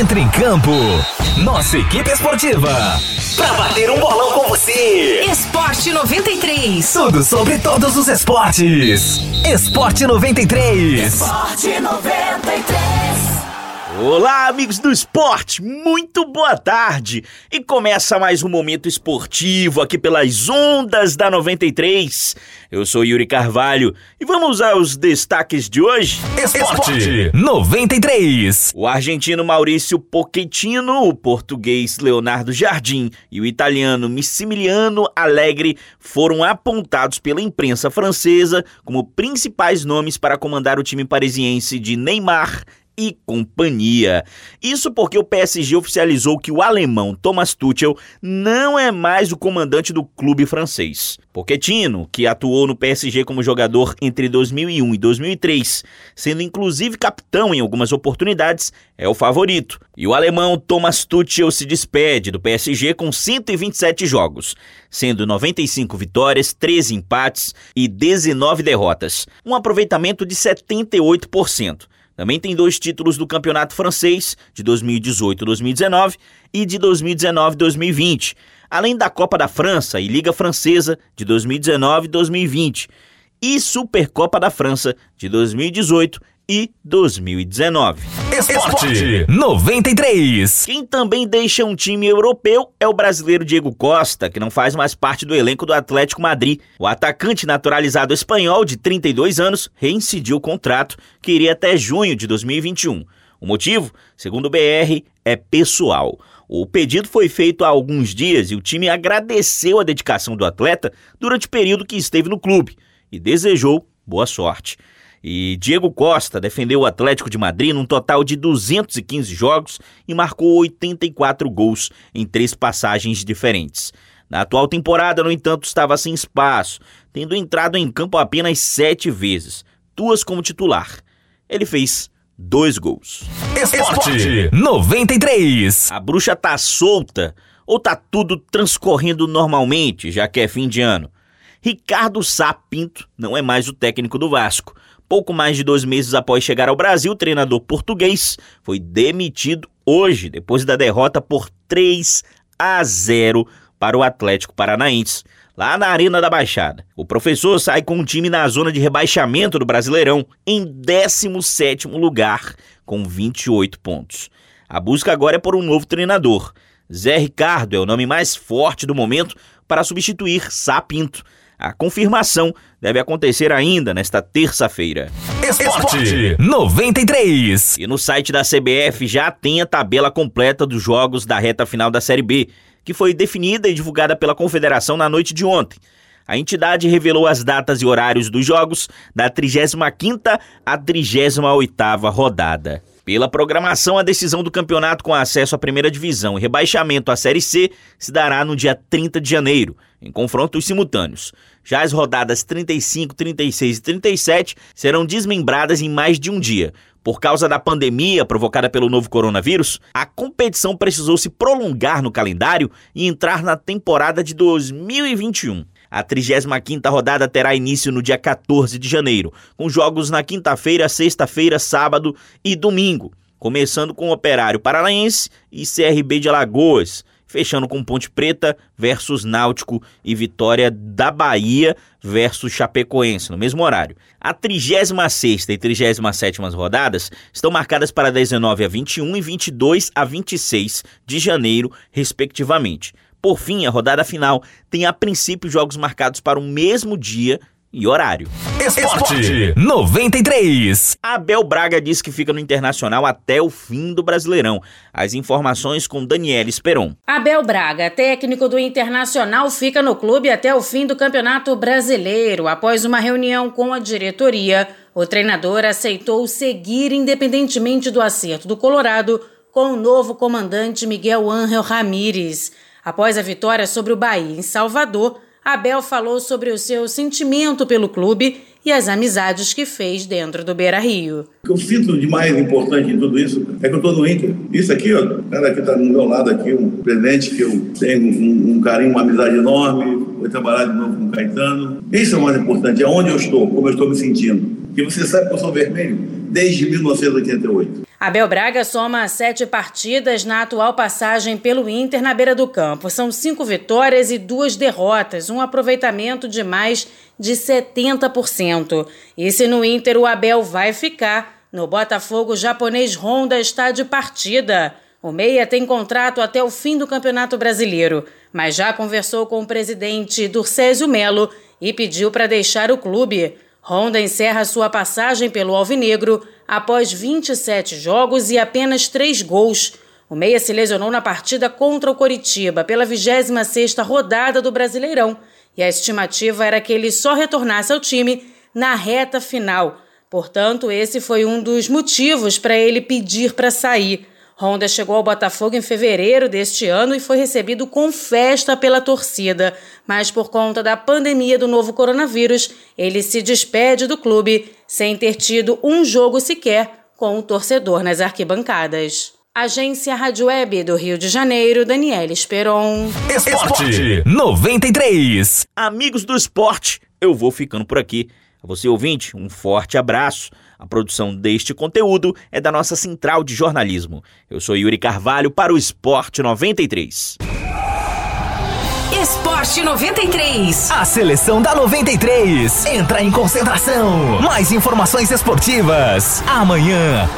Entre em campo. Nossa equipe esportiva. Pra bater um bolão com você. Esporte 93. Tudo sobre todos os esportes. Esporte 93. Esporte 93. Olá, amigos do esporte, muito boa tarde! E começa mais um momento esportivo aqui pelas ondas da 93. Eu sou Yuri Carvalho e vamos aos destaques de hoje. Esporte 93. O argentino Maurício Pochettino, o português Leonardo Jardim e o italiano Missimiliano Alegre foram apontados pela imprensa francesa como principais nomes para comandar o time parisiense de Neymar e companhia. Isso porque o PSG oficializou que o alemão Thomas Tuchel não é mais o comandante do clube francês. Pochettino, que atuou no PSG como jogador entre 2001 e 2003, sendo inclusive capitão em algumas oportunidades, é o favorito. E o alemão Thomas Tuchel se despede do PSG com 127 jogos, sendo 95 vitórias, 13 empates e 19 derrotas, um aproveitamento de 78%. Também tem dois títulos do Campeonato Francês, de 2018-2019 e de 2019-2020, além da Copa da França e Liga Francesa, de 2019-2020, e Supercopa da França, de 2018 e 2019. Esporte 93. Quem também deixa um time europeu é o brasileiro Diego Costa, que não faz mais parte do elenco do Atlético Madrid. O atacante naturalizado espanhol de 32 anos reincidiu o contrato que iria até junho de 2021. O motivo, segundo o BR, é pessoal. O pedido foi feito há alguns dias e o time agradeceu a dedicação do atleta durante o período que esteve no clube e desejou boa sorte. E Diego Costa defendeu o Atlético de Madrid num total de 215 jogos e marcou 84 gols em três passagens diferentes. Na atual temporada, no entanto, estava sem espaço, tendo entrado em campo apenas sete vezes, duas como titular. Ele fez dois gols. Esporte 93. A bruxa tá solta ou tá tudo transcorrendo normalmente, já que é fim de ano? Ricardo Sá Pinto não é mais o técnico do Vasco. Pouco mais de dois meses após chegar ao Brasil, o treinador português foi demitido hoje, depois da derrota por 3 a 0 para o Atlético Paranaense, lá na Arena da Baixada. O professor sai com um time na zona de rebaixamento do Brasileirão, em 17 lugar, com 28 pontos. A busca agora é por um novo treinador. Zé Ricardo é o nome mais forte do momento para substituir Sá Pinto. A confirmação deve acontecer ainda nesta terça-feira. Esporte 93. E no site da CBF já tem a tabela completa dos jogos da reta final da Série B, que foi definida e divulgada pela Confederação na noite de ontem. A entidade revelou as datas e horários dos jogos da 35ª à 38ª rodada. Pela programação, a decisão do campeonato com acesso à primeira divisão e rebaixamento à Série C se dará no dia 30 de janeiro, em confrontos simultâneos. Já as rodadas 35, 36 e 37 serão desmembradas em mais de um dia. Por causa da pandemia provocada pelo novo coronavírus, a competição precisou se prolongar no calendário e entrar na temporada de 2021. A 35ª rodada terá início no dia 14 de janeiro, com jogos na quinta-feira, sexta-feira, sábado e domingo, começando com o Operário Paranaense e CRB de Alagoas, fechando com Ponte Preta versus Náutico e Vitória da Bahia versus Chapecoense, no mesmo horário. A 36 e 37 rodadas estão marcadas para 19 a 21 e 22 a 26 de janeiro, respectivamente. Por fim, a rodada final tem a princípio jogos marcados para o mesmo dia e horário. Esporte 93. Abel Braga diz que fica no Internacional até o fim do Brasileirão. As informações com Daniela Esperon. Abel Braga, técnico do Internacional, fica no clube até o fim do Campeonato Brasileiro. Após uma reunião com a diretoria, o treinador aceitou seguir independentemente do acerto do Colorado com o novo comandante Miguel Ángel Ramírez. Após a vitória sobre o Bahia em Salvador, Abel falou sobre o seu sentimento pelo clube e as amizades que fez dentro do Beira Rio. O que eu sinto de mais importante em tudo isso é que eu estou no Inter. Isso aqui, ó, o cara que está do meu lado aqui, um presidente que eu tenho um, um, carinho, uma amizade enorme, vou trabalhar de novo com o Caetano. Isso é o mais importante, é onde eu estou, como eu estou me sentindo. E você sabe que eu sou vermelho desde 1988. Abel Braga soma sete partidas na atual passagem pelo Inter na beira do campo. São cinco vitórias e duas derrotas, um aproveitamento de mais de 70%. E se no Inter o Abel vai ficar, no Botafogo o japonês Honda está de partida. O Meia tem contrato até o fim do Campeonato Brasileiro, mas já conversou com o presidente Durcésio Melo e pediu para deixar o clube. Honda encerra sua passagem pelo Alvinegro após 27 jogos e apenas 3 gols. O Meia se lesionou na partida contra o Coritiba pela 26ª rodada do Brasileirão e a estimativa era que ele só retornasse ao time na reta final. Portanto, esse foi um dos motivos para ele pedir para sair. Honda chegou ao Botafogo em fevereiro deste ano e foi recebido com festa pela torcida, mas por conta da pandemia do novo coronavírus, ele se despede do clube sem ter tido um jogo sequer com o torcedor nas arquibancadas. Agência Rádio Web do Rio de Janeiro, Daniela Esperon. Esporte 93. Amigos do esporte, eu vou ficando por aqui. A você ouvinte, um forte abraço. A produção deste conteúdo é da nossa central de jornalismo. Eu sou Yuri Carvalho para o Esporte 93. Esporte 93. A seleção da 93 entra em concentração. Mais informações esportivas amanhã.